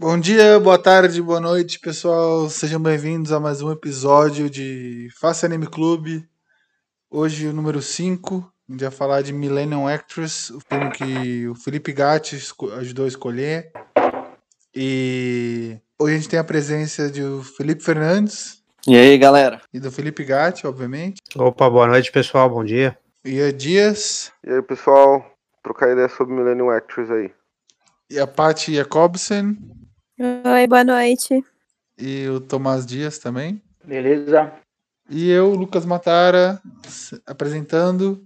Bom dia, boa tarde, boa noite, pessoal. Sejam bem-vindos a mais um episódio de Faça Anime Clube. Hoje, o número 5. A gente vai falar de Millennium Actress, o filme que o Felipe Gatti ajudou a escolher. E hoje a gente tem a presença do Felipe Fernandes. E aí, galera? E do Felipe Gatti, obviamente. Opa, boa noite, pessoal. Bom dia. E a Dias. E aí, pessoal? Trocar ideia sobre Millennium Actress aí. E a Paty Jacobsen. Oi, boa noite. E o Tomás Dias também. Beleza. E eu, Lucas Matara, apresentando.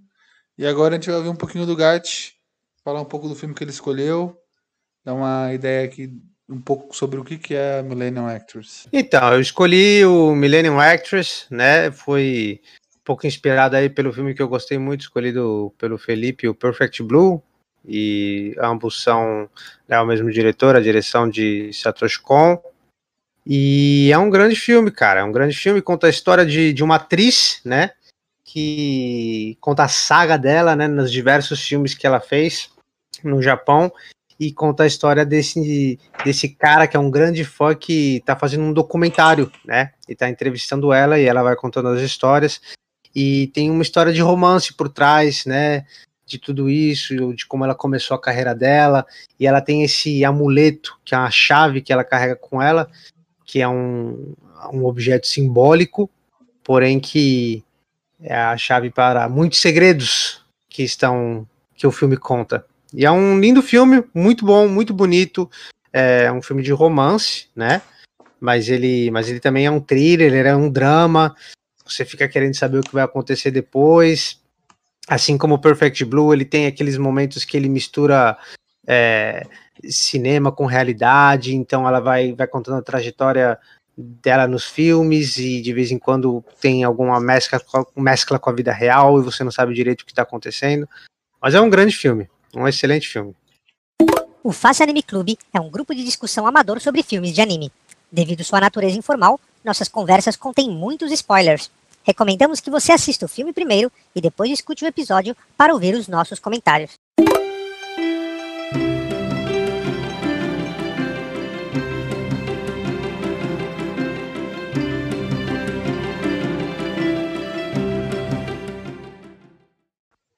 E agora a gente vai ouvir um pouquinho do Gatti, falar um pouco do filme que ele escolheu, dar uma ideia aqui um pouco sobre o que, que é a Millennium Actress. Então, eu escolhi o Millennium Actress, né? Foi um pouco inspirado aí pelo filme que eu gostei muito, escolhido pelo Felipe, o Perfect Blue, e ambos são né, o mesmo diretor, a direção de Satoshi Kon. E é um grande filme, cara. É um grande filme, conta a história de, de uma atriz, né? Que conta a saga dela, né? Nos diversos filmes que ela fez no Japão. E conta a história desse, desse cara que é um grande fã que tá fazendo um documentário, né? E tá entrevistando ela e ela vai contando as histórias. E tem uma história de romance por trás, né? De tudo isso, de como ela começou a carreira dela, e ela tem esse amuleto, que é uma chave que ela carrega com ela, que é um, um objeto simbólico, porém que é a chave para muitos segredos que estão que o filme conta. E é um lindo filme, muito bom, muito bonito. É um filme de romance, né? Mas ele, mas ele também é um thriller, ele é um drama. Você fica querendo saber o que vai acontecer depois assim como Perfect Blue, ele tem aqueles momentos que ele mistura é, cinema com realidade, então ela vai, vai contando a trajetória dela nos filmes e de vez em quando tem alguma mescla, mescla com a vida real e você não sabe direito o que está acontecendo. Mas é um grande filme, um excelente filme. O Face Anime Clube é um grupo de discussão amador sobre filmes de anime. Devido sua natureza informal, nossas conversas contêm muitos spoilers. Recomendamos que você assista o filme primeiro e depois escute o episódio para ouvir os nossos comentários.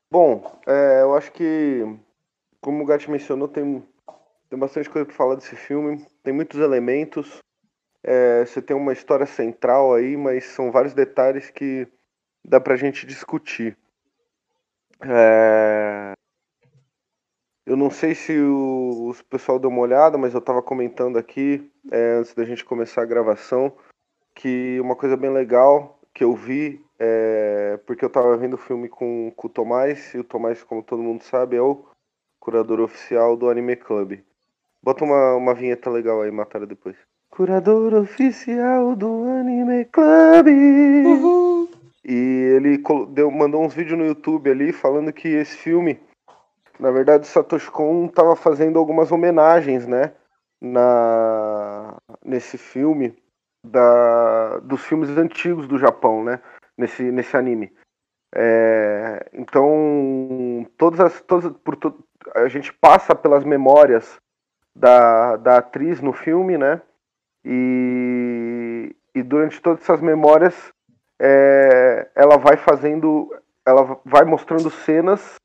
Bom, é, eu acho que, como o Gatti mencionou, tem, tem bastante coisa para falar desse filme. Tem muitos elementos. É, você tem uma história central aí, mas são vários detalhes que dá pra gente discutir. É... Eu não sei se o, o, pessoal deu uma olhada, mas eu estava comentando aqui, é, antes da gente começar a gravação, que uma coisa bem legal que eu vi, é, porque eu estava vendo o filme com, com o Tomás, e o Tomás, como todo mundo sabe, é o curador oficial do Anime Club. Bota uma, uma vinheta legal aí, Matária, depois. Curador oficial do Anime Club. Uhum. E ele deu, mandou uns vídeos no YouTube ali falando que esse filme, na verdade, o Satoshi Kon estava fazendo algumas homenagens, né? Na, nesse filme da, dos filmes antigos do Japão, né? Nesse, nesse anime. É, então, todas as, todas, por, a gente passa pelas memórias da, da atriz no filme, né? E, e durante todas essas memórias, é, ela vai fazendo, ela vai mostrando cenas,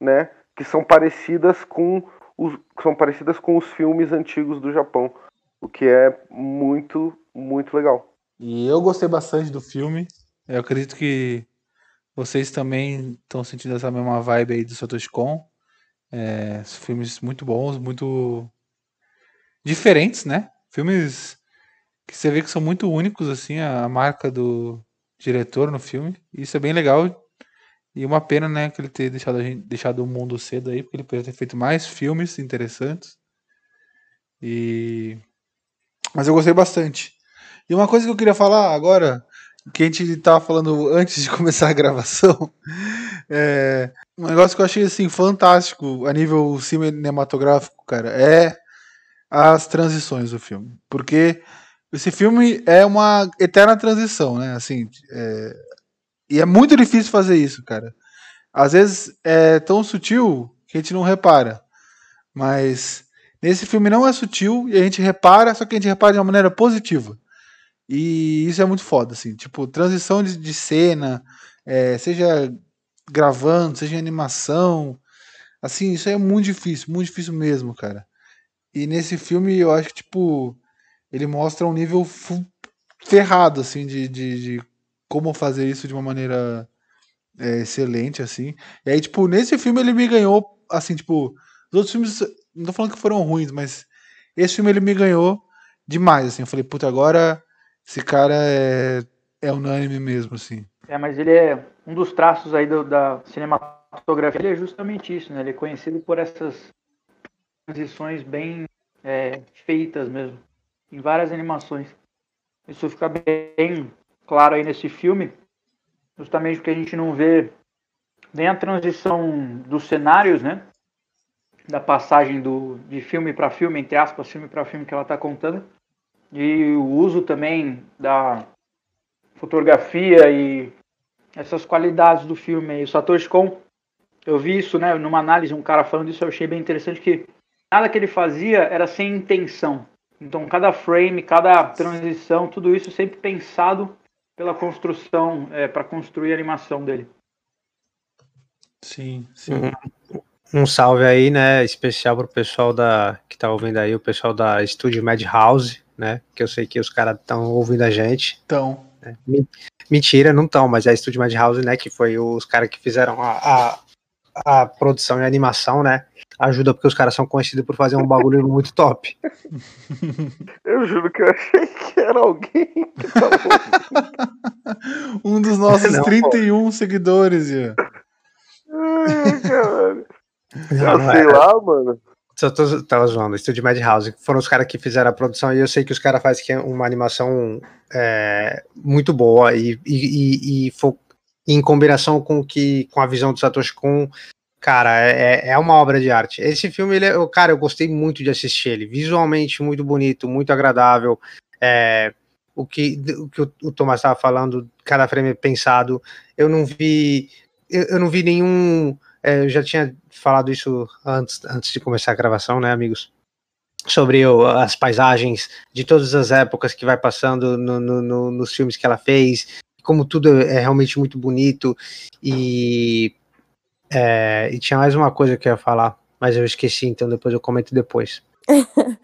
né, que são parecidas com os, são parecidas com os filmes antigos do Japão, o que é muito, muito legal. E eu gostei bastante do filme. Eu acredito que vocês também estão sentindo essa mesma vibe aí do Satoshi Kon. É, filmes muito bons, muito diferentes, né? Filmes que você vê que são muito únicos, assim, a, marca do diretor no filme. Isso é bem legal. E uma pena, né, que ele ter deixado, a gente, deixado o mundo cedo aí, porque ele poderia ter feito mais filmes interessantes. E... Mas eu gostei bastante. E uma coisa que eu queria falar agora, que a gente estava falando antes de começar a gravação, é um negócio que eu achei assim fantástico a nível cinematográfico, cara, é as transições do filme. Porque esse filme é uma eterna transição, né? Assim, é... e é muito difícil fazer isso, cara. Às vezes é tão sutil que a gente não repara, mas Nesse filme não é sutil e a gente repara, só que a gente repara de uma maneira positiva. E isso é muito foda, assim. Tipo, transição de, de cena, é, seja gravando, seja animação. Assim, isso é muito difícil, muito difícil mesmo, cara. E nesse filme eu acho que, tipo, ele mostra um nível ferrado, assim, de, de, de, como fazer isso de uma maneira é, excelente, assim. E aí, tipo, nesse filme ele me ganhou, assim, tipo, os outros filmes, não tô falando que foram ruins, mas esse filme ele me ganhou demais, assim. Eu falei, puta, agora esse cara é, é unânime mesmo, assim. É, mas ele é um dos traços aí do, da cinematografia, ele é justamente isso, né? Ele é conhecido por essas transições bem é, feitas mesmo, em várias animações. Isso fica bem claro aí nesse filme, justamente porque a gente não vê nem a transição dos cenários, né? Da passagem do, de filme para filme, entre aspas, filme para filme que ela está contando, e o uso também da fotografia e essas qualidades do filme. E o Satoshi Kon, eu vi isso, né, numa análise, um cara falando isso, eu achei bem interessante que nada que ele fazia era sem intenção. Então, cada frame, cada transição, tudo isso sempre pensado pela construção, é, para construir a animação dele. Sim, sim. Um salve aí, né, especial pro pessoal da que tá ouvindo aí, o pessoal da Studio Madhouse, né, que eu sei que os caras estão ouvindo a gente. Então. É, mentira, não estão, mas é a Studio Madhouse, né, que foi os caras que fizeram a, a, a produção e a animação, né, ajuda porque os caras são conhecidos por fazer um bagulho muito top. Eu juro que eu achei que era alguém que tava Um dos nossos não, 31 pô. seguidores, Ian. Ai, caralho. Não, não sei é. lá, mano. Só tô, tava zoando, Estúdio Madhouse. Foram os caras que fizeram a produção e eu sei que os caras fazem uma animação é, muito boa e, e, e, e, em combinação com que com a visão do Satoshi Kon cara, é, é uma obra de arte. Esse filme, ele é, cara, eu gostei muito de assistir ele. Visualmente muito bonito, muito agradável. É, o que o, que o Thomas estava falando, cada frame é pensado. Eu não vi, eu, eu não vi nenhum. É, eu já tinha falado isso antes, antes de começar a gravação, né, amigos? Sobre o, as paisagens de todas as épocas que vai passando no, no, no, nos filmes que ela fez, como tudo é realmente muito bonito e é, e tinha mais uma coisa que eu ia falar, mas eu esqueci, então depois eu comento depois.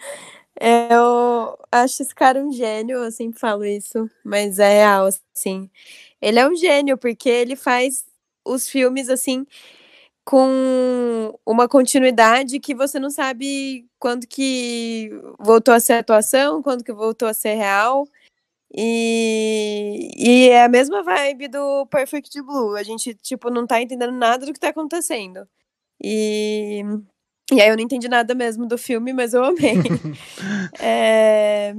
eu acho esse cara um gênio, eu sempre falo isso, mas é real, assim. Ele é um gênio, porque ele faz os filmes, assim, com uma continuidade que você não sabe quando que voltou a ser atuação, quando que voltou a ser real. E, e é a mesma vibe do Perfect Blue. A gente, tipo, não tá entendendo nada do que tá acontecendo. E, e aí eu não entendi nada mesmo do filme, mas eu amei. é,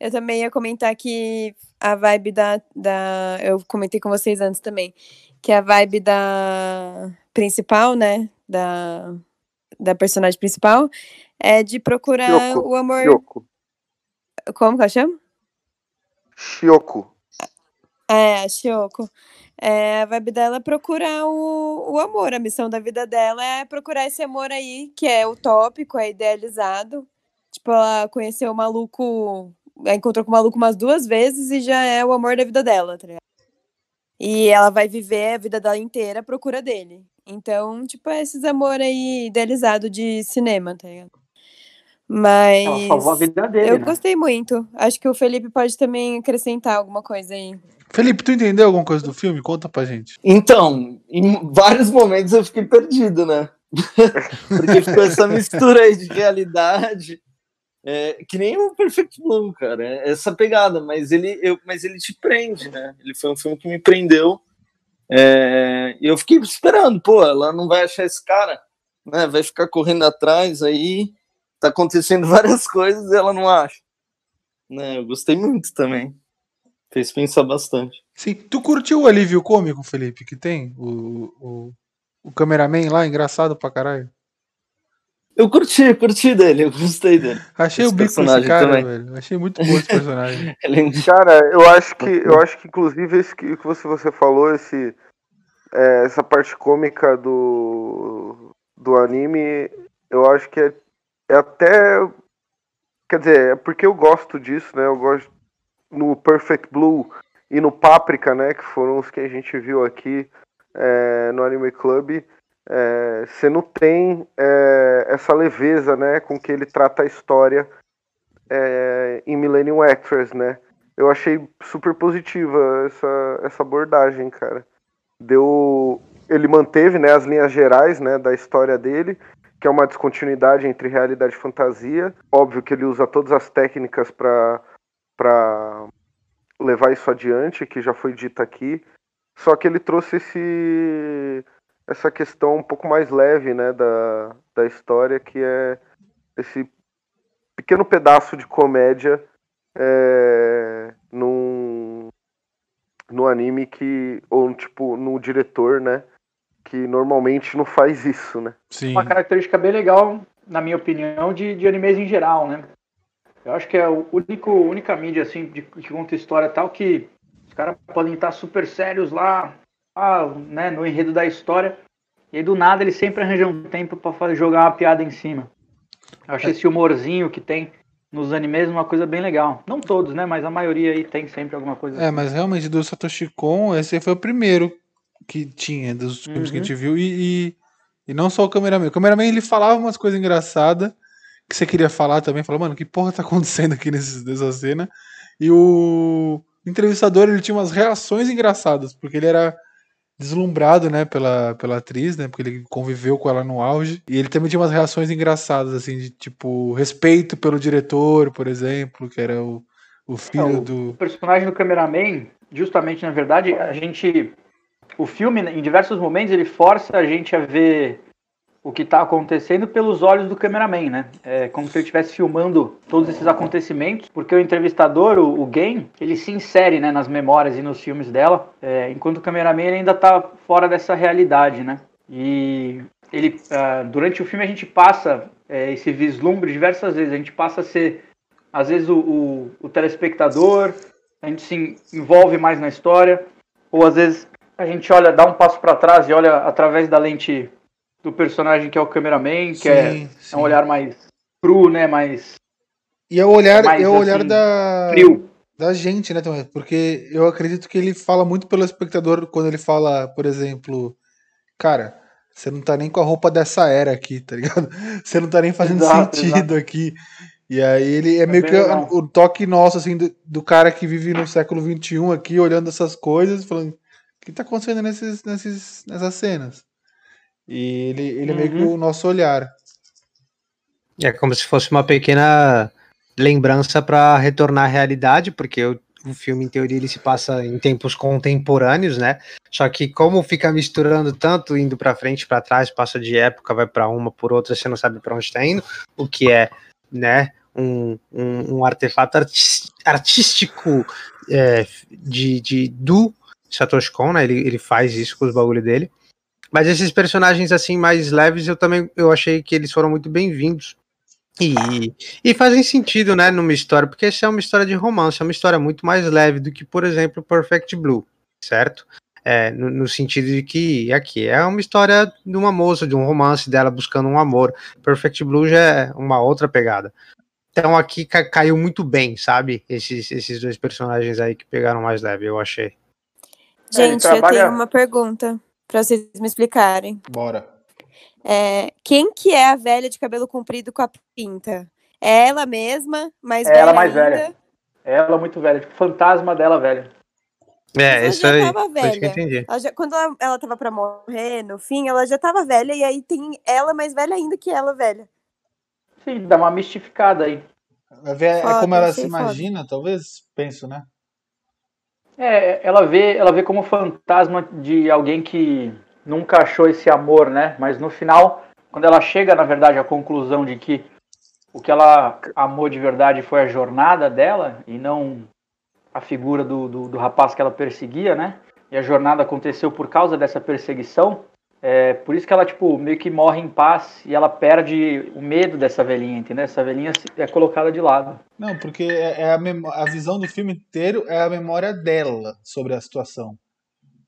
eu também ia comentar que a vibe da, da. Eu comentei com vocês antes também. Que a vibe da principal, né? Da, da personagem principal é de procurar o amor. Como que eu chamo? Shioko. É, a Shioko. É, a vibe dela é procurar o, o amor. A missão da vida dela é procurar esse amor aí, que é utópico, é idealizado. Tipo, ela conheceu o maluco, encontrou com o maluco umas duas vezes e já é o amor da vida dela, tá ligado? E ela vai viver a vida dela inteira à procura dele. Então, tipo, é esses amor aí idealizado de cinema, tá ligado? Mas. Ela salvou a vida dele. Eu né? gostei muito. Acho que o Felipe pode também acrescentar alguma coisa aí. Felipe, tu entendeu alguma coisa do filme? Conta pra gente. Então, em vários momentos eu fiquei perdido, né? Porque ficou essa mistura aí de realidade. É, que nem o Perfect Blue, cara. É essa pegada, mas ele, eu, mas ele te prende, né? Ele foi um filme que me prendeu. É, e eu fiquei esperando, pô, ela não vai achar esse cara, né? Vai ficar correndo atrás aí tá acontecendo várias coisas e ela não acha. Né, eu gostei muito também. Fez pensar bastante. Sim, tu curtiu o alívio cômico, Felipe, que tem? O, o, o cameraman lá, engraçado pra caralho. Eu curti, curti dele, eu gostei dele. Achei esse o bico desse cara, também. velho. Achei muito bom esse personagem. cara, eu acho que eu acho que inclusive esse que você, você falou, esse, é, essa parte cômica do, do anime, eu acho que é é até. Quer dizer, é porque eu gosto disso, né? Eu gosto no Perfect Blue e no Paprika, né? Que foram os que a gente viu aqui é, no Anime Club. É, você não tem é, essa leveza, né? Com que ele trata a história é, em Millennium Actress, né? Eu achei super positiva essa, essa abordagem, cara. Deu. Ele manteve né, as linhas gerais né, da história dele, que é uma descontinuidade entre realidade e fantasia. Óbvio que ele usa todas as técnicas para levar isso adiante, que já foi dita aqui. Só que ele trouxe esse, essa questão um pouco mais leve né, da, da história, que é esse pequeno pedaço de comédia é, num, no anime que. Ou tipo, no diretor, né? Que normalmente não faz isso, né? Sim. Uma característica bem legal, na minha opinião, de, de animes em geral, né? Eu acho que é o único, única mídia assim de, que conta história tal que os caras podem estar super sérios lá, ah, né, no enredo da história, e aí do nada eles sempre arranjam um tempo para jogar uma piada em cima. Eu achei esse humorzinho que tem nos animes uma coisa bem legal. Não todos, né? Mas a maioria aí tem sempre alguma coisa. É, assim. mas realmente do Satoshi Kon, esse foi o primeiro que tinha dos filmes uhum. que a gente uhum. viu. E, e, e, não só o cameraman. O cameraman ele falava umas coisas engraçadas que você queria falar também. Falou, mano, que porra tá acontecendo aqui nesse, nessa cena? E o entrevistador ele tinha umas reações engraçadas, porque ele era deslumbrado, né, pela, pela atriz, né, porque ele conviveu com ela no auge. E ele também tinha umas reações engraçadas, assim, de tipo, respeito pelo diretor, por exemplo, que era o, o filho é, o do. O personagem do cameraman, justamente, na verdade, a gente. O filme, em diversos momentos, ele força a gente a ver o que está acontecendo pelos olhos do cameraman, né? É como se ele estivesse filmando todos esses acontecimentos, porque o entrevistador, o, o Game, ele se insere né, nas memórias e nos filmes dela, é, enquanto o cameraman ainda está fora dessa realidade, né? E ele, uh, durante o filme a gente passa é, esse vislumbre diversas vezes, a gente passa a ser, às vezes, o, o, o telespectador, a gente se envolve mais na história, ou às vezes a gente olha, dá um passo para trás e olha através da lente do personagem que é o cameraman, que sim, é, sim. é, um olhar mais cru, né? Mais. E é o olhar, mais, é o olhar assim, da. Frio. Da gente, né? Porque eu acredito que ele fala muito pelo espectador quando ele fala, por exemplo, cara, você não tá nem com a roupa dessa era aqui, tá ligado? Você não tá nem fazendo exato, sentido exato. aqui. E aí ele é, é meio que o, o toque nosso, assim, do, do, cara que vive no século XXI aqui, olhando essas coisas, falando, o que tá acontecendo nesses, nesses, nessas cenas? E ele, ele uhum. é meio que uhum. o nosso olhar. É como se fosse uma pequena lembrança para retornar à realidade, porque o, o filme, em teoria, ele se passa em tempos contemporâneos, né? Só que como fica misturando tanto, indo para frente, para trás, passa de época, vai para uma por outra, você não sabe para onde está indo, o que é, né? Um, um, um artefato artístico é, de, de, do Satoshi Kon, né? Ele, ele faz isso com os bagulho dele. Mas esses personagens assim mais leves, eu também eu achei que eles foram muito bem-vindos. E, e fazem sentido, né, numa história, porque essa é uma história de romance, é uma história muito mais leve do que, por exemplo, Perfect Blue, certo? É, no, no, sentido de que aqui é uma história de uma moça, de um romance dela buscando um amor. Perfect Blue já é uma outra pegada. Então aqui ca caiu muito bem, sabe? Esses, esses dois personagens aí que pegaram mais leve, eu achei. Gente, eu tenho uma pergunta para vocês me explicarem. Bora. É, quem que é a velha de cabelo comprido com a pinta? É ela mesma, mais é ela mais ainda? velha. É ela muito velha, tipo, fantasma dela velha. É, isso aí. Tava velha. Que eu entendi. Ela já, quando ela, ela tava pra morrer, no fim, ela já tava velha, e aí tem ela mais velha ainda que ela velha. Sim, dá uma mistificada aí. É, foda, como ela se imagina, foda. talvez? Penso, né? É, ela vê, ela vê como fantasma de alguém que nunca achou esse amor, né? Mas no final, quando ela chega, na verdade, à conclusão de que o que ela amou de verdade foi a jornada dela e não a figura do, do, do rapaz que ela perseguia, né? E a jornada aconteceu por causa dessa perseguição. É, por isso que ela, tipo, meio que morre em paz e ela perde o medo dessa velhinha, entendeu? Essa velhinha é colocada de lado. Não, porque é, é a, a visão do filme inteiro é a memória dela sobre a situação.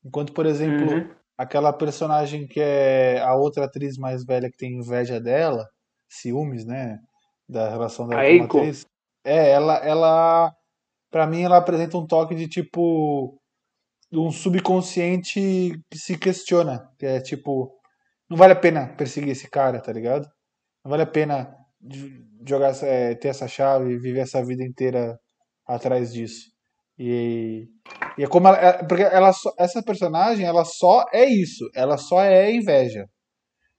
Enquanto, por exemplo, uhum. aquela personagem que é a outra atriz mais velha que tem inveja dela, ciúmes, né? Da relação dela A com a atriz. É, ela, ela. Pra mim, ela apresenta um toque de tipo. Um subconsciente que se questiona. Que é tipo. Não vale a pena perseguir esse cara, tá ligado? Não vale a pena jogar, é, ter essa chave e viver essa vida inteira atrás disso. E, e é como ela, é- porque ela só- essa personagem, ela só é isso, ela só é inveja.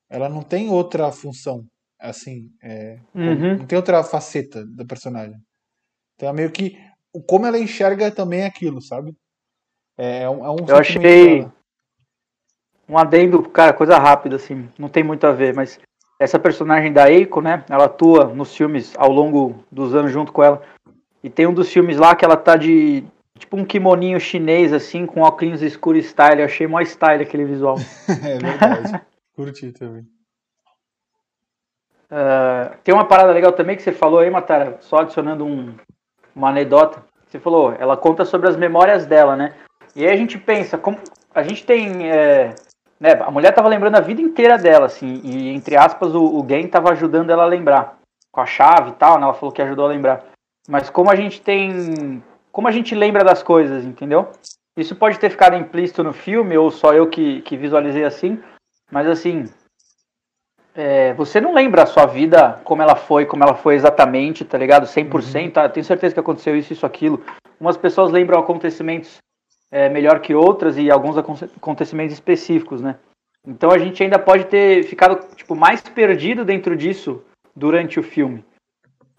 Ela não tem outra função, assim, é, Uhum. não tem outra faceta da personagem. Então é meio que como ela enxerga também aquilo, sabe? É, é um, é um Eu achei-. Um adendo, cara, coisa rápida, assim, não tem muito a ver, mas essa personagem da Eiko, né? Ela atua nos filmes ao longo dos anos junto com ela. E tem um dos filmes lá que ela tá de tipo um kimoninho chinês, assim, com óculos escuros style. Eu achei mó style aquele visual. É verdade. Curti também. Ah, tem uma parada legal também que você falou aí, Matara, só adicionando um, uma anedota. Você falou, ela conta sobre as memórias dela, né? E aí a gente pensa, como a gente tem. é, né, a mulher tava lembrando a vida inteira dela, assim, e entre aspas, o, o Gen tava ajudando ela a lembrar. Com a chave e tal, né? Ela falou que ajudou a lembrar. Mas como a gente tem. Como a gente lembra das coisas, entendeu? Isso pode ter ficado implícito no filme, ou só eu que, que visualizei assim. Mas assim, é, você não lembra a sua vida como ela foi, como ela foi exatamente, tá ligado? 100%, tá? tenho certeza que aconteceu isso, isso, aquilo. Umas pessoas lembram acontecimentos é, melhor que outras e alguns aconte- acontecimentos específicos, né? Então a gente ainda pode ter ficado tipo mais perdido dentro disso durante o filme,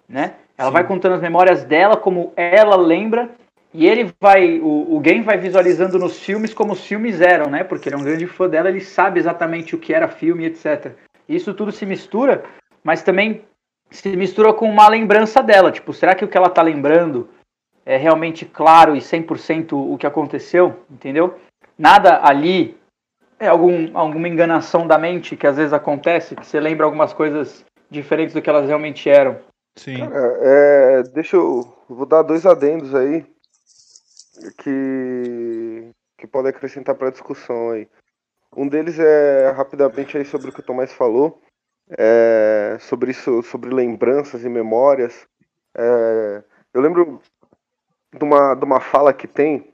né? Ela Sim. vai contando as memórias dela como ela lembra e ele vai, o, o Game vai visualizando nos filmes como os filmes eram, né? Porque ele é um grande fã dela, ele sabe exatamente o que era filme, etc. Isso tudo se mistura, mas também se mistura com uma lembrança dela. Tipo, será que o que ela tá lembrando é realmente claro e 100% o que aconteceu? Entendeu? Nada ali é algum, alguma enganação da mente que às vezes acontece, que você lembra algumas coisas diferentes do que elas realmente eram. Sim. É, deixa eu. Vou dar dois adendos aí que, que podem acrescentar para a discussão aí. Um deles é rapidamente aí sobre o que o Tomás falou, é, sobre isso, sobre lembranças e memórias. É, eu lembro de uma, de uma fala que tem.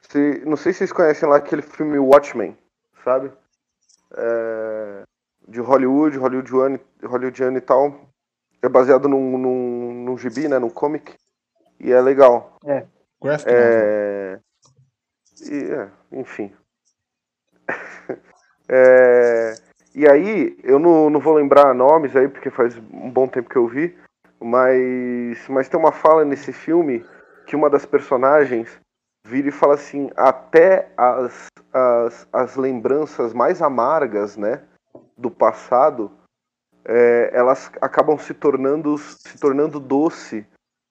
Se, não sei se vocês conhecem lá aquele filme Watchmen, sabe? É, de Hollywood, hollywoodiano, hollywoodiano e tal. É baseado num, num, num gibi, né? Num comic. E é legal. Graphic novel. É... E, é, enfim. É, E aí, eu não, não vou lembrar nomes aí, porque faz um bom tempo que eu vi, mas, mas tem uma fala nesse filme que uma das personagens vira e fala assim, até as, as, as lembranças mais amargas, né, do passado, é, elas acabam se tornando, se tornando doce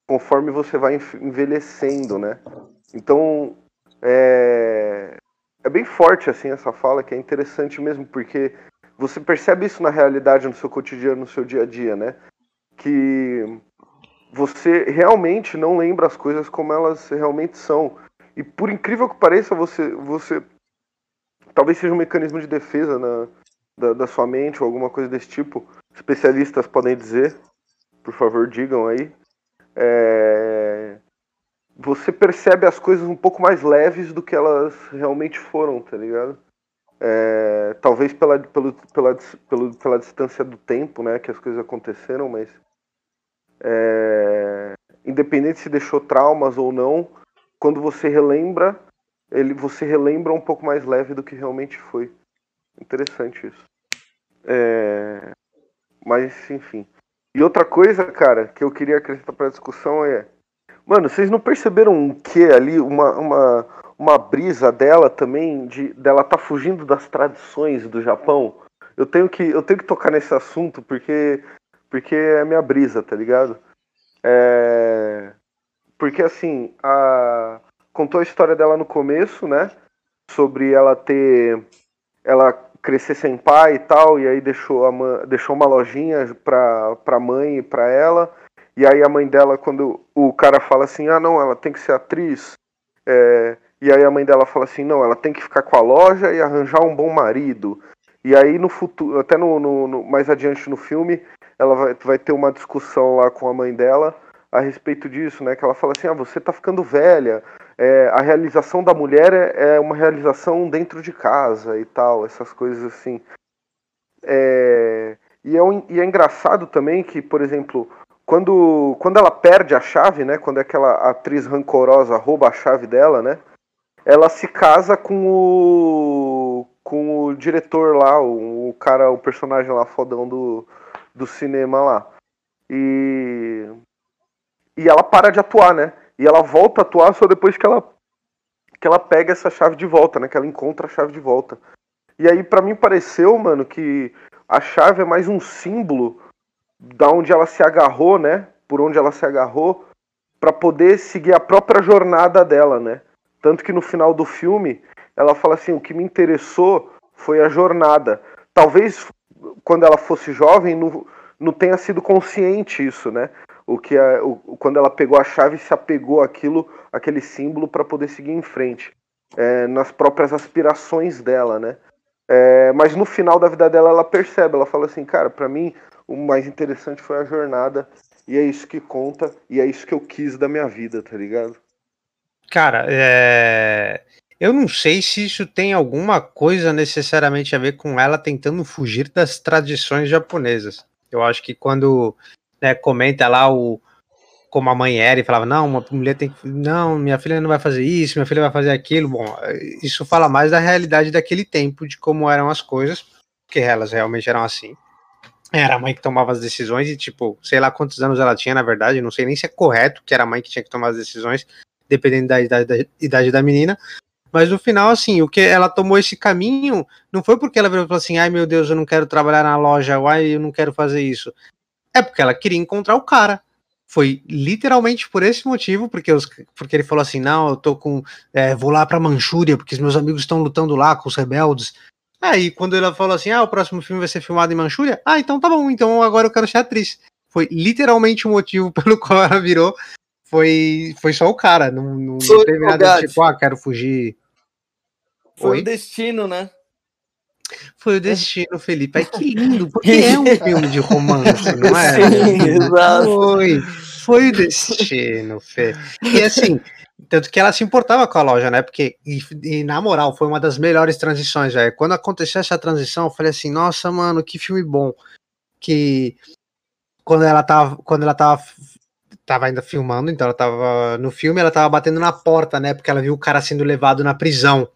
conforme você vai envelhecendo, né? Então, é, é bem forte assim essa fala, que é interessante mesmo, porque você percebe isso na realidade, no seu cotidiano, no seu dia a dia, né? Que você realmente não lembra as coisas como elas realmente são. E por incrível que pareça, você, você talvez seja um mecanismo de defesa na, da, da sua mente ou alguma coisa desse tipo. Especialistas podem dizer, por favor, digam aí. É, você percebe as coisas um pouco mais leves do que elas realmente foram, tá ligado? É, talvez pela, pelo, pela, pelo, pela distância do tempo, né, que as coisas aconteceram, mas é, independente se deixou traumas ou não, quando você relembra, ele, você relembra um pouco mais leve do que realmente foi. Interessante isso. É, mas, enfim. E outra coisa, cara, que eu queria acrescentar pra discussão é. Mano, vocês não perceberam um que ali, uma, uma, uma brisa dela também, de dela tá fugindo das tradições do Japão? Eu tenho que, eu tenho que tocar nesse assunto porque, porque é minha brisa, tá ligado? É, porque assim, a, contou a história dela no começo, né? Sobre ela ter. Ela crescer sem pai e tal, e aí deixou, a ma- deixou uma lojinha pra, pra mãe e pra ela. E aí a mãe dela, quando o cara fala assim, ah não, ela tem que ser atriz. é, e aí a mãe dela fala assim, não, ela tem que ficar com a loja e arranjar um bom marido. E aí no futuro, até no, no- no- mais adiante no filme, ela vai, vai ter uma discussão lá com a mãe dela a respeito disso, né? Que ela fala assim, ah, você tá ficando velha, é, a realização da mulher é, é, uma realização dentro de casa e tal, essas coisas assim. É, e, é um, e é engraçado também que, por exemplo, quando, quando ela perde a chave, né? Quando aquela atriz rancorosa rouba a chave dela, né? Ela se casa com o com o diretor lá, o, o cara, o personagem lá fodão do, do cinema lá. E e ela para de atuar, né? E ela volta a atuar só depois que ela que ela pega essa chave de volta, né? Que ela encontra a chave de volta. E aí para mim pareceu, mano, que a chave é mais um símbolo da onde ela se agarrou, né? Por onde ela se agarrou para poder seguir a própria jornada dela, né? Tanto que no final do filme ela fala assim: o que me interessou foi a jornada. Talvez quando ela fosse jovem não, não tenha sido consciente isso, né? O que a, o, quando ela pegou a chave se apegou àquilo, aquele símbolo para poder seguir em frente, é, nas próprias aspirações dela, né? É, mas no final da vida dela ela percebe, ela fala assim, cara, para mim o mais interessante foi a jornada e é isso que conta e é isso que eu quis da minha vida, tá ligado? Cara, é... eu não sei se isso tem alguma coisa necessariamente a ver com ela tentando fugir das tradições japonesas. Eu acho que quando né, comenta lá o como a mãe era e falava, não, uma mulher tem que. Não, minha filha não vai fazer isso, minha filha vai fazer aquilo. Bom, isso fala mais da realidade daquele tempo, de como eram as coisas, porque elas realmente eram assim. Era a mãe que tomava as decisões e, tipo, sei lá quantos anos ela tinha, na verdade, não sei nem se é correto que era a mãe que tinha que tomar as decisões, dependendo da idade da, idade da menina. Mas no final, assim, o que ela tomou esse caminho não foi porque ela virou falou assim: ai meu Deus, eu não quero trabalhar na loja, ai, eu não quero fazer isso. É porque ela queria encontrar o cara. Foi literalmente por esse motivo, porque, os, porque ele falou assim: não, eu tô com. É, vou lá pra Manchúria, porque os meus amigos estão lutando lá com os rebeldes. Aí, quando ela falou assim: ah, o próximo filme vai ser filmado em Manchúria, ah, então tá bom, então agora eu quero ser atriz. Foi literalmente o motivo pelo qual ela virou. Foi, foi só o cara, não, não, não teve nada de tipo, ah, quero fugir. Foi Oi? o destino, né? Foi o destino, Felipe. Ai, que lindo, porque é um filme de romance, não é? Sim, exato. Foi, foi o destino, Fê. E assim, tanto que ela se importava com a loja, né? Porque, e, e, na moral, foi uma das melhores transições, velho. Quando aconteceu essa transição, eu falei assim, nossa, mano, que filme bom. Que quando ela tava, quando ela tava, tava ainda filmando, então ela tava no filme, ela tava batendo na porta, né? Porque ela viu o cara sendo levado na prisão.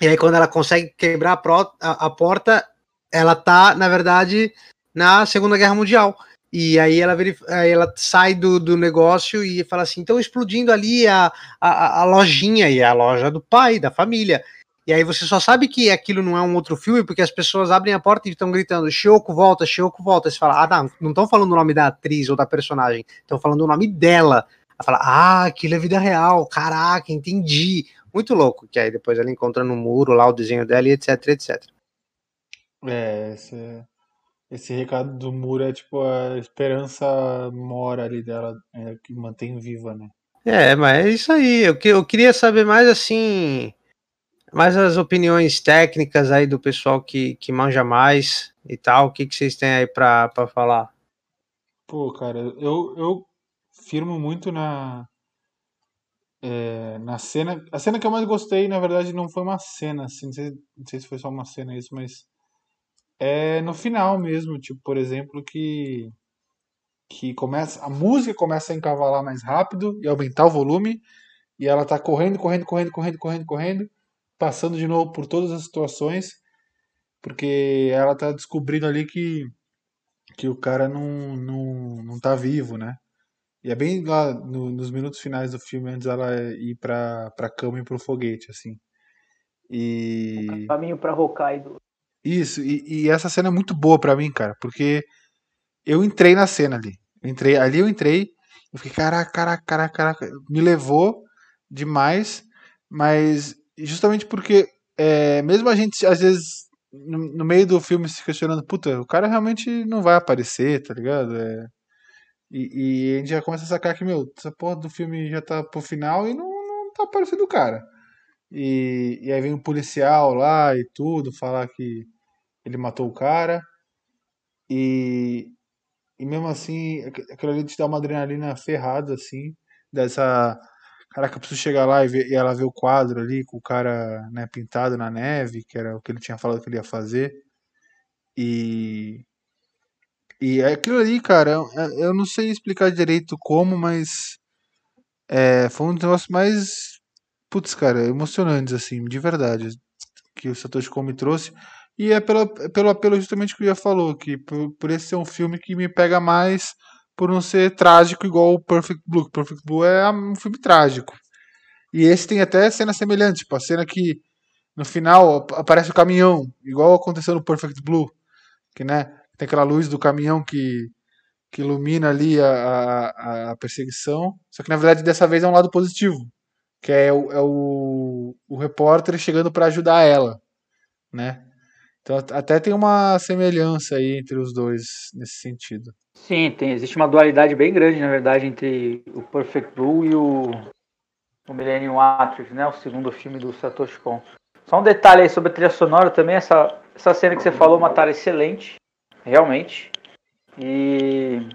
E aí, quando ela consegue quebrar a, pro, a, a porta, ela tá, na verdade, na Segunda Guerra Mundial. E aí ela, aí ela sai do, do negócio e fala assim: então explodindo ali a, a, a lojinha e a loja do pai, da família. E aí você só sabe que aquilo não é um outro filme porque as pessoas abrem a porta e estão gritando: Shiyoko volta, Shiyoko volta. Você fala: ah, não, não estão falando o nome da atriz ou da personagem, estão falando o nome dela. Ela fala: ah, aquilo é vida real, caraca, entendi. Muito louco. Que aí depois ela encontra no muro lá o desenho dela e etc, etc. É, esse, esse recado do muro é tipo a esperança mora ali dela, é, que mantém viva, né? É, mas é isso aí. Eu, eu queria saber mais assim. Mais as opiniões técnicas aí do pessoal que, que manja mais e tal. O que, que vocês têm aí pra falar? Pô, cara, eu, eu firmo muito na, é, na cena. A cena que eu mais gostei, na verdade, não foi uma cena, assim, não sei, não sei se foi só uma cena isso, mas é no final mesmo, tipo, por exemplo, que que começa a música começa a encavalar mais rápido e aumentar o volume e ela tá correndo, correndo, correndo, correndo, correndo, correndo, passando de novo por todas as situações, porque ela tá descobrindo ali que que o cara não não, não tá vivo, né? E é bem lá no, nos minutos finais do filme, antes dela ir pra, pra cama e pro foguete, assim. E. Caminho pra Hokkaido. Isso, e, e, essa cena é muito boa pra mim, cara, porque eu entrei na cena ali. Eu entrei, ali eu entrei, eu fiquei, caraca, caraca, caraca, caraca. Me levou demais, mas justamente porque, é, mesmo a gente, às vezes, no, no, meio do filme se questionando, puta, o cara realmente não vai aparecer, tá ligado? É, e, e, a gente já começa a sacar que, meu, essa porra do filme já tá pro final e não, não tá aparecendo o cara. E, e aí vem um policial lá e tudo, falar que ele matou o cara. E, e mesmo assim, aqu- aquilo ali te dá uma adrenalina ferrada, assim, dessa. Caraca, eu preciso chegar lá e, ver, e ela ver o quadro ali com o cara né, pintado na neve, que era o que ele tinha falado que ele ia fazer. E. E aquilo ali, cara, eu, não sei explicar direito como, mas. É, foi um dos negócios mais. Putz, cara, emocionantes, assim, de verdade. Que o Satoshi Kon trouxe. E é pela, é pelo apelo justamente que o Ia falou, que por, por esse ser um filme que me pega mais por não ser trágico igual o Perfect Blue. Perfect Blue é um filme trágico. E esse tem até cena semelhante, tipo, a cena que no final ap- aparece o caminhão, igual aconteceu no Perfect Blue, que né, tem aquela luz do caminhão que, que ilumina ali a, a, a perseguição, só que na verdade dessa vez é um lado positivo, que é o, é o, o repórter chegando para ajudar ela, né? Então at- até tem uma semelhança aí entre os dois nesse sentido. Sim, tem, existe uma dualidade bem grande, na verdade, entre o Perfect Blue e o, o Millennium Matrix, né? O segundo filme do Satoshi Kon. Só um detalhe aí sobre a trilha sonora também, essa, essa cena que você falou, Matar, excelente, realmente. E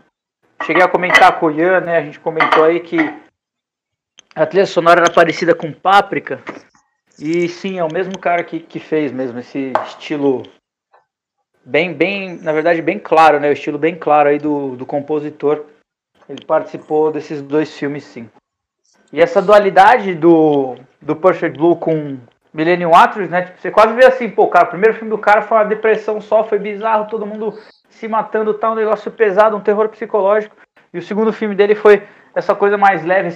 cheguei a comentar com o Ian, né? A gente comentou aí que a trilha sonora era parecida com Páprica. E sim, é o mesmo cara que, que fez mesmo esse estilo bem, bem, na verdade, bem claro, né? O estilo bem claro aí do, do compositor. Ele participou desses dois filmes, sim. E essa dualidade do, do Perfect Blue com Millennium Actors, né? Tipo, você quase vê assim, pô, cara, o primeiro filme do cara foi uma depressão só, foi bizarro, todo mundo se matando, tal, um negócio pesado, um terror psicológico. E o segundo filme dele foi essa coisa mais leve,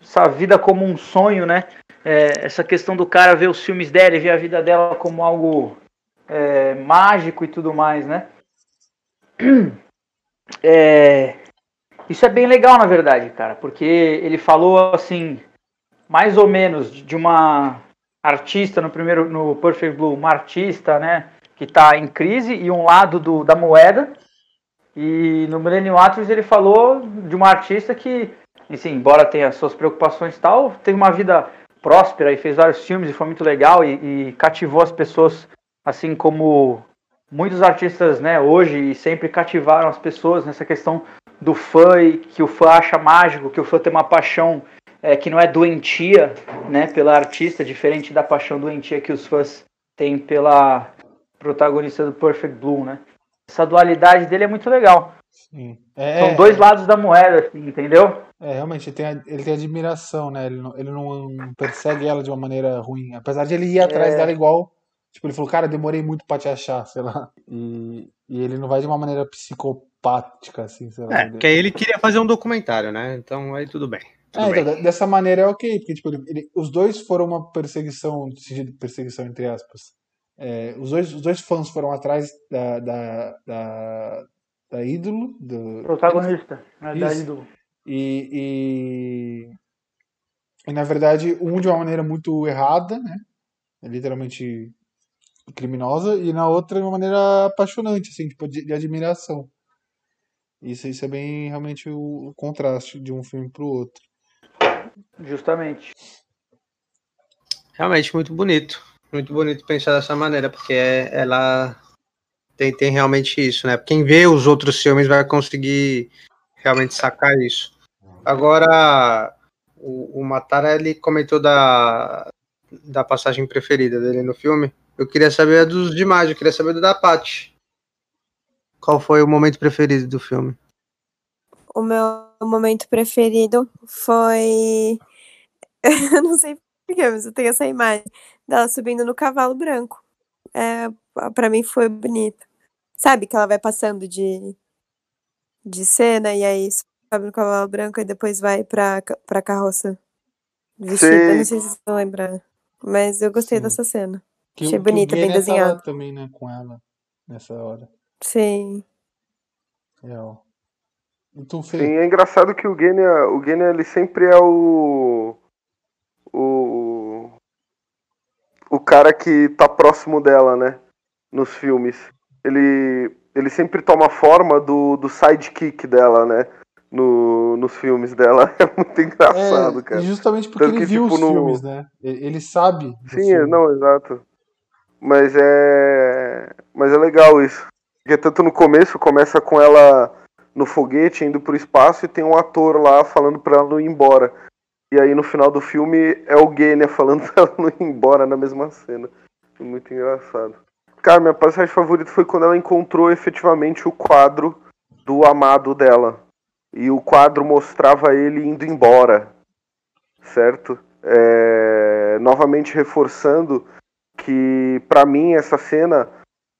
essa vida como um sonho, né? É, essa questão do cara ver os filmes dela e ver a vida dela como algo é, mágico e tudo mais, né? É, isso é bem legal, na verdade, cara, porque ele falou assim, mais ou menos, de uma artista no primeiro, no Perfect Blue, uma artista, né, que está em crise e um lado do, da moeda. E no Millennium Atlas ele falou de uma artista que, assim, embora tenha suas preocupações e tal, teve uma vida próspera e fez vários filmes e foi muito legal e, e cativou as pessoas, assim como muitos artistas, né, hoje e sempre cativaram as pessoas nessa questão do fã e que o fã acha mágico, que o fã tem uma paixão é, que não é doentia, né, pela artista, diferente da paixão doentia que os fãs têm pela protagonista do Perfect Blue, né? Essa dualidade dele é muito legal. Sim. É, São dois lados da moeda, assim, entendeu? É, realmente, ele tem, ele tem admiração, né? Ele não, ele não persegue ela de uma maneira ruim. Apesar de ele ir atrás É. dela igual. Tipo, ele falou, cara, demorei muito pra te achar, sei lá. E, e ele não vai de uma maneira psicopática, assim, sei lá. É, porque aí ele queria fazer um documentário, né? Então aí tudo bem. Tudo É, bem. então, de- dessa maneira é ok, porque tipo, ele- ele- os dois foram uma perseguição, no sentido de perseguição entre aspas. É, os, dois, os dois fãs foram atrás da, da, da, da ídolo, do, Protagonista, verdade, Isso. do. e, e, e, na verdade um de uma maneira muito errada, né? Literalmente criminosa, e na outra de uma maneira apaixonante, assim, tipo, de, de admiração. Isso, isso é bem realmente o, o contraste de um filme pro outro. Justamente. Realmente muito bonito. Muito bonito pensar dessa maneira, porque é- ela tem, tem realmente isso, né? Quem vê os outros filmes vai conseguir realmente sacar isso. Agora, o, o Matara, ele comentou da, da passagem preferida dele no filme. Eu queria saber a dos demais, eu queria saber do da Paty. Qual foi o momento preferido do filme? O meu momento preferido foi. eu não sei porquê, mas eu tenho essa imagem dela subindo no cavalo branco. É, pra mim foi bonito. Sabe que ela vai passando de, de cena e aí sobe no cavalo branco e depois vai pra, pra carroça vestida. Não sei se vocês vão lembrar. Mas eu gostei Sim. dessa cena. Que, Achei que o bonita, bem desenhado. também, né, com ela nessa hora. Sim. Real. E Fê? Sim, é engraçado que o Genya, o Genya ele sempre é o o o cara que tá próximo dela, né, nos filmes. Ele ele sempre toma a forma do, do sidekick dela, né, no, nos filmes dela. É muito engraçado, É, cara. justamente porque Tanto ele que, viu tipo, os no- filmes, né? Ele, sabe. Sim, filmes. não, exato. Mas é. Mas é legal isso. Porque tanto no começo começa com ela no foguete indo pro espaço e tem um ator lá falando pra ela não ir embora. E aí no final do filme é o Genya falando pra ela não ir embora na mesma cena. Muito engraçado. Cara, minha passagem favorita foi quando ela encontrou efetivamente o quadro do amado dela. E o quadro mostrava ele indo embora. Certo? É... Novamente reforçando que para mim essa cena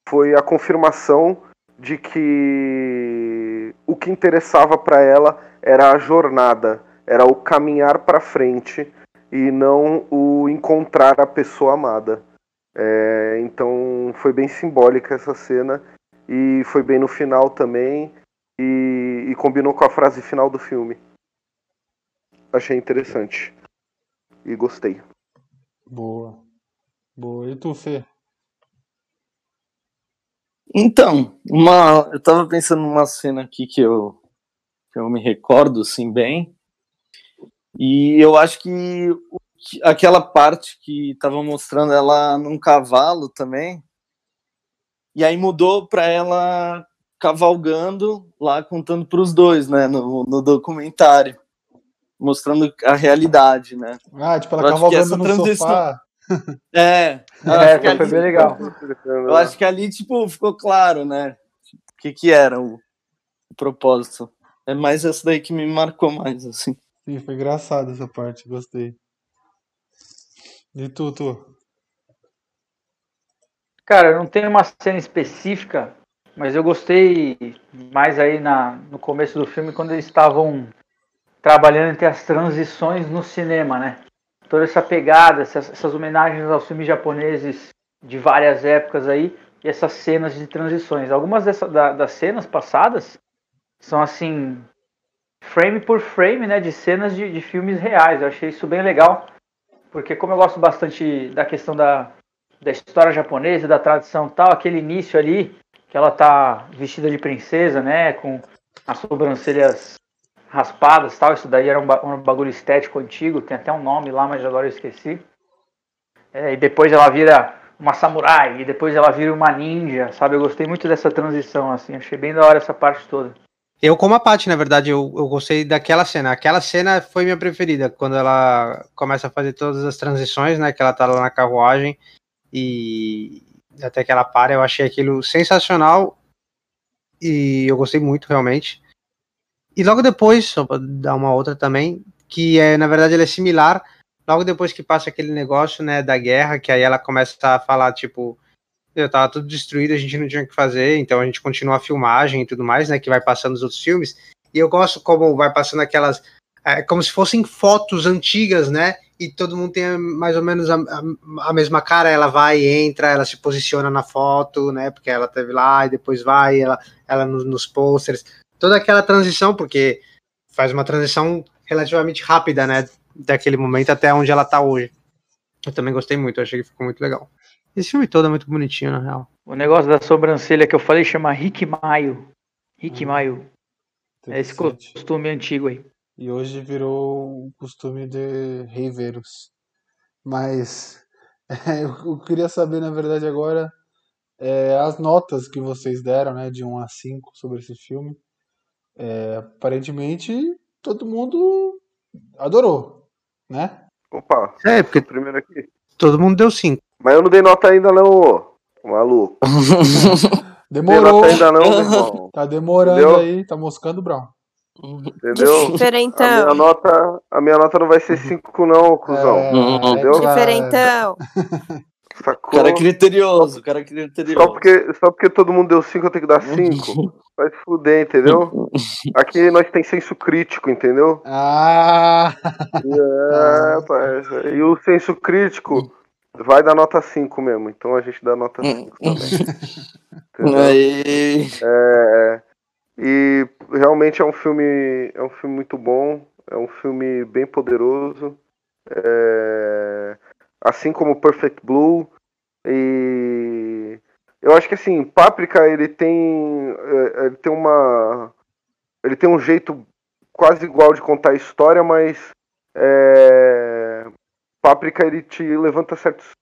foi a confirmação de que o que interessava para ela era a jornada, era o caminhar para frente e não o encontrar a pessoa amada. É, então foi bem simbólica essa cena e foi bem no final também e, e combinou com a frase final do filme. Achei interessante e gostei. Boa. Boa. E tu, Fê? Então, uma, eu tava pensando numa cena aqui que eu, que eu me recordo, assim, bem. E eu acho que aquela parte que tava mostrando ela num cavalo também. E aí mudou para ela cavalgando lá, contando para os dois, né, no, no documentário. Mostrando a realidade, né? Ah, tipo, ela cavalgando no transição... sofá. É, é foi bem legal. Eu acho que ali, tipo, ficou claro, né? O que que era o, o propósito. É mais essa daí que me marcou mais, assim. Sim, foi engraçado essa parte, gostei. E tu, tu? Cara, eu não tenho uma cena específica, mas eu gostei mais aí na, no começo do filme quando eles estavam trabalhando entre as transições no cinema, né? toda essa pegada, essas, essas homenagens aos filmes japoneses de várias épocas aí e essas cenas de transições. Algumas dessa, da, das cenas passadas são assim frame por frame, né, de cenas de, de filmes reais. Eu achei isso bem legal, porque como eu gosto bastante da questão da, da história japonesa, da tradição tal, aquele início ali que ela tá vestida de princesa, né, com as sobrancelhas raspadas tal. Isso daí era um, um bagulho estético antigo, tem até um nome lá, mas agora eu esqueci. É, e depois ela vira uma samurai, e depois ela vira uma ninja, sabe? Eu gostei muito dessa transição, assim, achei bem da hora essa parte toda. Eu, como a Paty, na verdade, eu, eu gostei daquela cena. Aquela cena foi minha preferida, quando ela começa a fazer todas as transições, né? Que ela tá lá na carruagem e até que ela para. Eu achei aquilo sensacional e eu gostei muito, realmente. E logo depois, só pra dar uma outra também, que é, na verdade, ela é similar. Logo depois que passa aquele negócio, né, da guerra, que aí ela começa a falar, tipo, eu tava tudo destruído, a gente não tinha o que fazer, então a gente continua a filmagem e tudo mais, né, que vai passando os outros filmes. E eu gosto como vai passando aquelas, é, como se fossem fotos antigas, né, e todo mundo tem mais ou menos a, a, a, mesma cara, ela vai, entra, ela se posiciona na foto, né, porque ela teve lá e depois vai, ela, ela nos, nos posters toda aquela transição, porque faz uma transição relativamente rápida, né? Daquele momento até onde ela tá hoje. Eu também gostei muito, achei que ficou muito legal. Esse filme todo é muito bonitinho, na real. O negócio da sobrancelha que eu falei chama Rick Maio. Rick hum. Maio. É esse costume antigo aí. E hoje virou um costume de reiveiros. Mas é, eu queria saber, na verdade, agora é, as notas que vocês deram, né, de 1 a 5 sobre esse filme. É, aparentemente, todo mundo adorou, né? Opa, é, porque primeiro aqui. Todo mundo deu 5. Mas eu não dei nota ainda não, maluco. Demorou. ainda não, irmão. Tá demorando Entendeu? aí, tá moscando o Brown. Entendeu? Diferentão. A minha nota, a minha nota não vai ser 5 não, cuzão. É, Entendeu? Diferentão. Sacou? Cara criterioso, cara criterioso. Só porque, só porque todo mundo deu 5, eu tenho que dar 5. Vai se fuder, entendeu? Aqui nós tem senso crítico, entendeu? Ah! É, parça. E o senso crítico vai dar nota 5 mesmo. Então a gente dá nota 5 também. Aí. É, e realmente é um filme. É um filme muito bom. É um filme bem poderoso. É, assim como Perfect Blue. E eu acho que assim, Páprica ele tem é, ele tem uma ele tem um jeito quase igual de contar a história, mas é, Páprica ele te levanta certos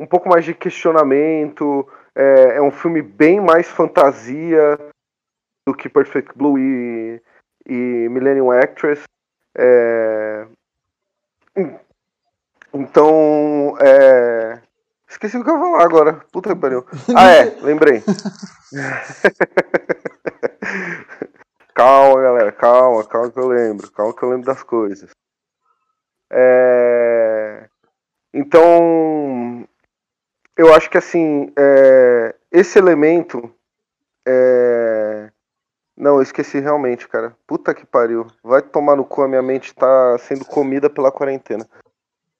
um pouco mais de questionamento. É, é um filme bem mais fantasia. Do que Perfect Blue e, e Millennium Actress. É... Então, é... esqueci o que eu ia falar agora. Puta que pariu. Ah, é, lembrei. calma, galera, calma, calma que eu lembro. Calma que eu lembro das coisas. É... Então, eu acho que assim, é... esse elemento. É... Não, eu esqueci realmente, cara. Puta que pariu. Vai tomar no cu, a minha mente tá sendo comida pela quarentena.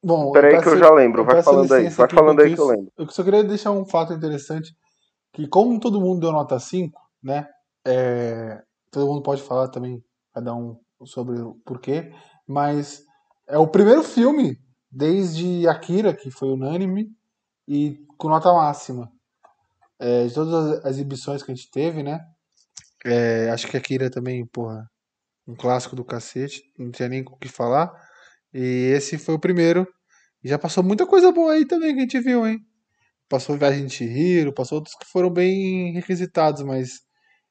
Bom, Peraí que eu já lembro, vai falando aí, vai falando aí que eu lembro. Eu só queria deixar um fato interessante, que como todo mundo deu nota 5, né, é, todo mundo pode falar também, cada um sobre o porquê, mas é o primeiro filme desde Akira, que foi unânime, e com nota máxima. É, de todas as exibições que a gente teve, né, é, acho que Akira também, porra, um clássico do cacete, não tinha nem o que falar, e esse foi o primeiro. E já passou muita coisa boa aí também que a gente viu, hein? Passou Viagem de Chihiro, passou outros que foram bem requisitados, mas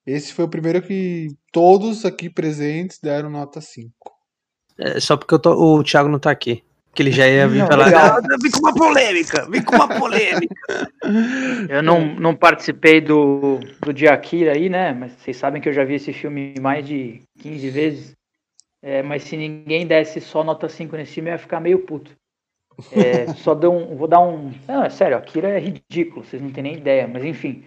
esse foi o primeiro que todos aqui presentes deram nota 5. É, só porque tô, o Thiago não tá aqui. Que ele já ia vir Não, falar. "Ah, Vem com uma polêmica! Vem com uma polêmica! Eu não, não participei do, do de Akira aí, né? Mas vocês sabem que eu já vi esse filme mais de 15 vezes. É, mas se ninguém desse só nota 5 nesse filme, eu ia ficar meio puto. É, só dou um, vou dar um. Não, é sério, Akira é ridículo, vocês não têm nem ideia, mas enfim.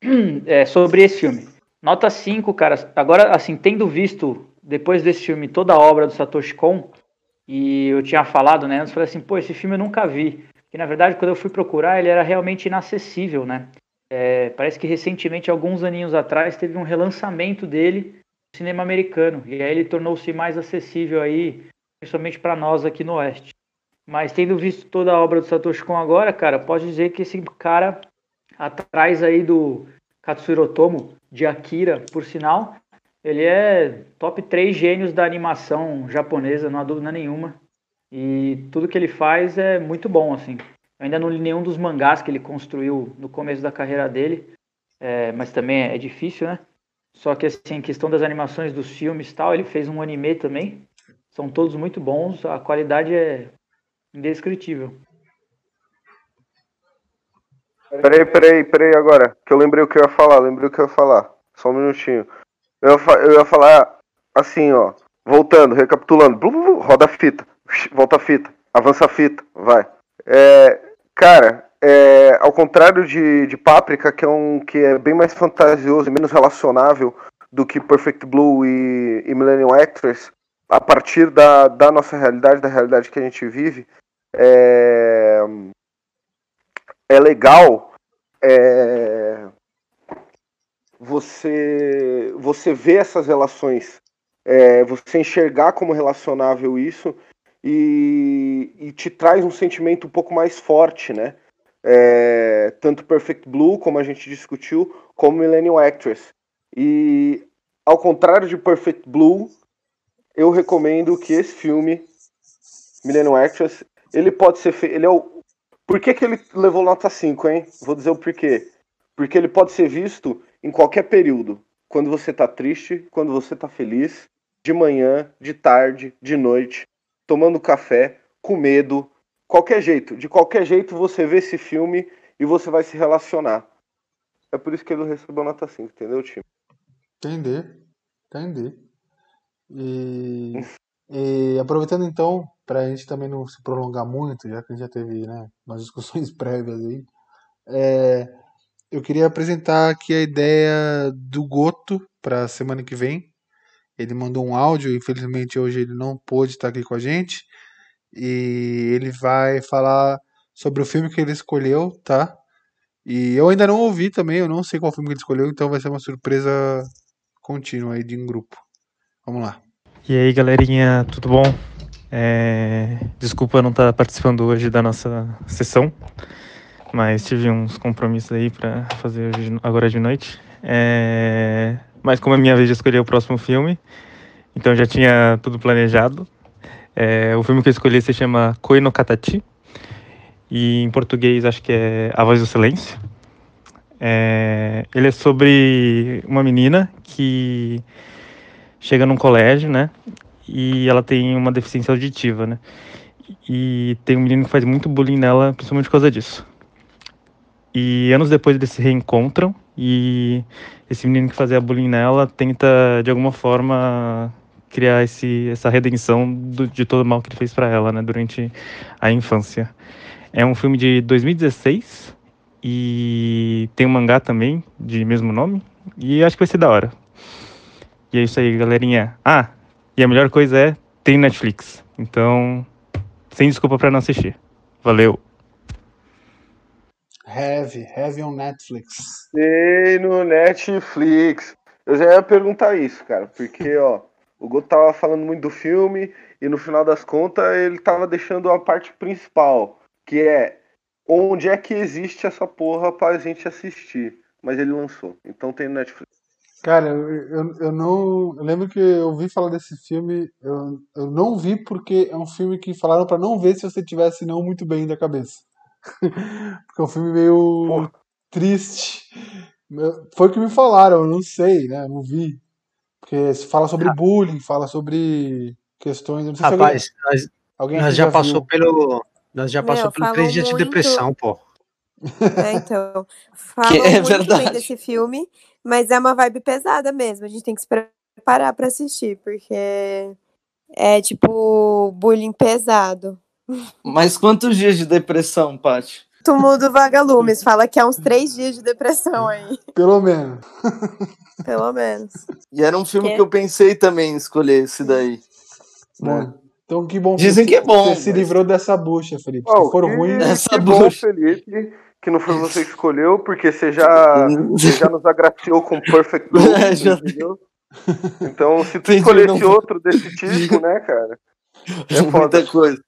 É, sobre esse filme. Nota 5, cara. Agora, assim, tendo visto, depois desse filme, toda a obra do Satoshi Kon, e eu tinha falado, né? Antes, falei assim, pô, esse filme eu nunca vi. E na verdade, quando eu fui procurar, ele era realmente inacessível, né? É, parece que recentemente, alguns aninhos atrás, teve um relançamento dele no cinema americano. E aí ele tornou-se mais acessível aí, principalmente para nós aqui no Oeste. Mas tendo visto toda a obra do Satoshi Kon agora, cara, pode dizer que esse cara, atrás aí do Katsuhiro Otomo, de Akira, por sinal, ele é top 3 gênios da animação japonesa, não há dúvida nenhuma. E tudo que ele faz é muito bom, assim. Eu ainda não li nenhum dos mangás que ele construiu no começo da carreira dele, é, mas também é difícil, né? Só que, assim, questão das animações dos filmes e tal, ele fez um anime também. São todos muito bons, a qualidade é indescritível. Peraí, peraí, peraí agora. Que eu lembrei o que eu ia falar, lembrei o que eu ia falar. Só um minutinho. Eu ia, eu ia falar assim, ó. Voltando, recapitulando. Blu, blu, blu, roda a fita. Volta a fita. Avança a fita. Vai. É, cara, é, ao contrário de, de Páprica, que é um que é bem mais fantasioso e menos relacionável do que Perfect Blue e, e Millennium Actress, a partir da, da nossa realidade, da realidade que a gente vive, é, é legal é, você você ver essas relações, é, você enxergar como relacionável isso e, e te traz um sentimento um pouco mais forte, né? É, tanto Perfect Blue, como a gente discutiu, como Millennium Actress. E ao contrário de Perfect Blue, eu recomendo que esse filme, Millennium Actress, ele pode ser feito. Ele é o. Por que, que ele levou nota 5, hein? Vou dizer o porquê. Porque ele pode ser visto em qualquer período. Quando você tá triste, quando você tá feliz, de manhã, de tarde, de noite, tomando café, com medo, qualquer jeito. De qualquer jeito você vê esse filme e você vai se relacionar. É por isso que ele recebeu nota 5, entendeu, time? Entender, entender. E, e aproveitando então, para a gente também não se prolongar muito, já que a gente já teve né, umas discussões prévias aí, é, eu queria apresentar aqui a ideia do Goto para semana que vem. Ele mandou um áudio, infelizmente hoje ele não pôde estar aqui com a gente. E ele vai falar sobre o filme que ele escolheu, tá? E eu ainda não ouvi também, eu não sei qual filme que ele escolheu, então vai ser uma surpresa contínua aí de um grupo. Vamos lá. E aí, galerinha, tudo bom? É, Desculpa não estar participando hoje da nossa sessão, mas tive uns compromissos aí para fazer agora de noite. É, Mas como é minha vez de escolher o próximo filme, então já tinha tudo planejado. É, O filme que eu escolhi se chama Koi no Katachi, e em português acho que é A Voz do Silêncio. É, ele é sobre uma menina que chega num colégio, né? E ela tem uma deficiência auditiva, né? E tem um menino que faz muito bullying nela, principalmente por causa disso. E anos depois eles se reencontram e esse menino que fazia bullying nela tenta de alguma forma criar esse, essa redenção do, de todo o mal que ele fez para ela, né, durante a infância. É um filme de 2016 e tem um mangá também de mesmo nome e acho que vai ser da hora. E é isso aí, galerinha. Ah, e a melhor coisa é tem Netflix. Então, sem desculpa para não assistir. Valeu. Heavy, Heavy on Netflix. Tem no Netflix. Eu já ia perguntar isso, cara, porque, ó, o Goto tava falando muito do filme e no final das contas ele tava deixando a parte principal, que é onde é que existe essa porra pra gente assistir. Mas ele lançou, então tem no Netflix. Cara, eu, eu, eu não. Eu lembro que eu ouvi falar desse filme. Eu, eu não vi porque é um filme que falaram pra não ver se você tivesse não muito bem da cabeça. porque é um filme meio Pô. triste. Foi o que me falaram, eu não sei, né? Não vi. Porque se fala sobre bullying, fala sobre questões. Não sei se Rapaz, nós, alguém, alguém nós já viu. passou pelo. Nós já Meu, passou pelo falam três dias de depressão, pô. É, então. Falam Que é muito verdade. bem desse filme, mas é uma vibe pesada mesmo. A gente tem que se preparar pra assistir, porque é tipo bullying pesado. Mas quantos dias de depressão, Paty? Túmulo do Vagalumes fala que é uns três dias de depressão aí, Pelo menos. pelo menos. E era um filme Que? que eu pensei também em escolher esse daí. Bom, então que bom Dizem você, que é bom, Você se mas- livrou dessa bucha, Felipe. Ó, Se for que- ruim, Essa que bom, bucha. Felipe, que não foi você que escolheu, porque você já, você já nos agraciou com Perfect Blue, É, já- entendeu? Então, se tu Entendi, escolhesse não- outro desse tipo, né, cara? É muita coisa.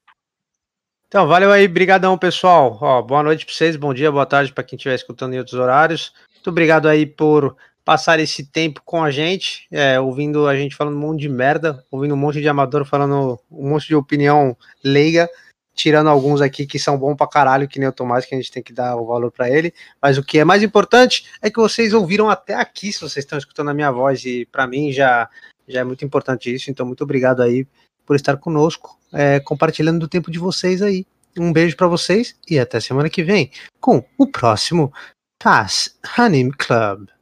Então, valeu aí, brigadão, pessoal. Ó, boa noite para vocês, bom dia, boa tarde para quem estiver escutando em outros horários. Muito obrigado aí por passar esse tempo com a gente, é, ouvindo a gente falando um monte de merda, ouvindo um monte de amador falando um monte de opinião leiga, tirando alguns aqui que são bons pra caralho, que nem o Tomás, que a gente tem que dar o valor para ele. Mas o que é mais importante é que vocês ouviram até aqui, se vocês estão escutando a minha voz, e para mim já, já é muito importante isso, então muito obrigado aí por estar conosco, é, compartilhando do tempo de vocês aí. Um beijo pra vocês e até semana que vem com o próximo Pass Anime Club.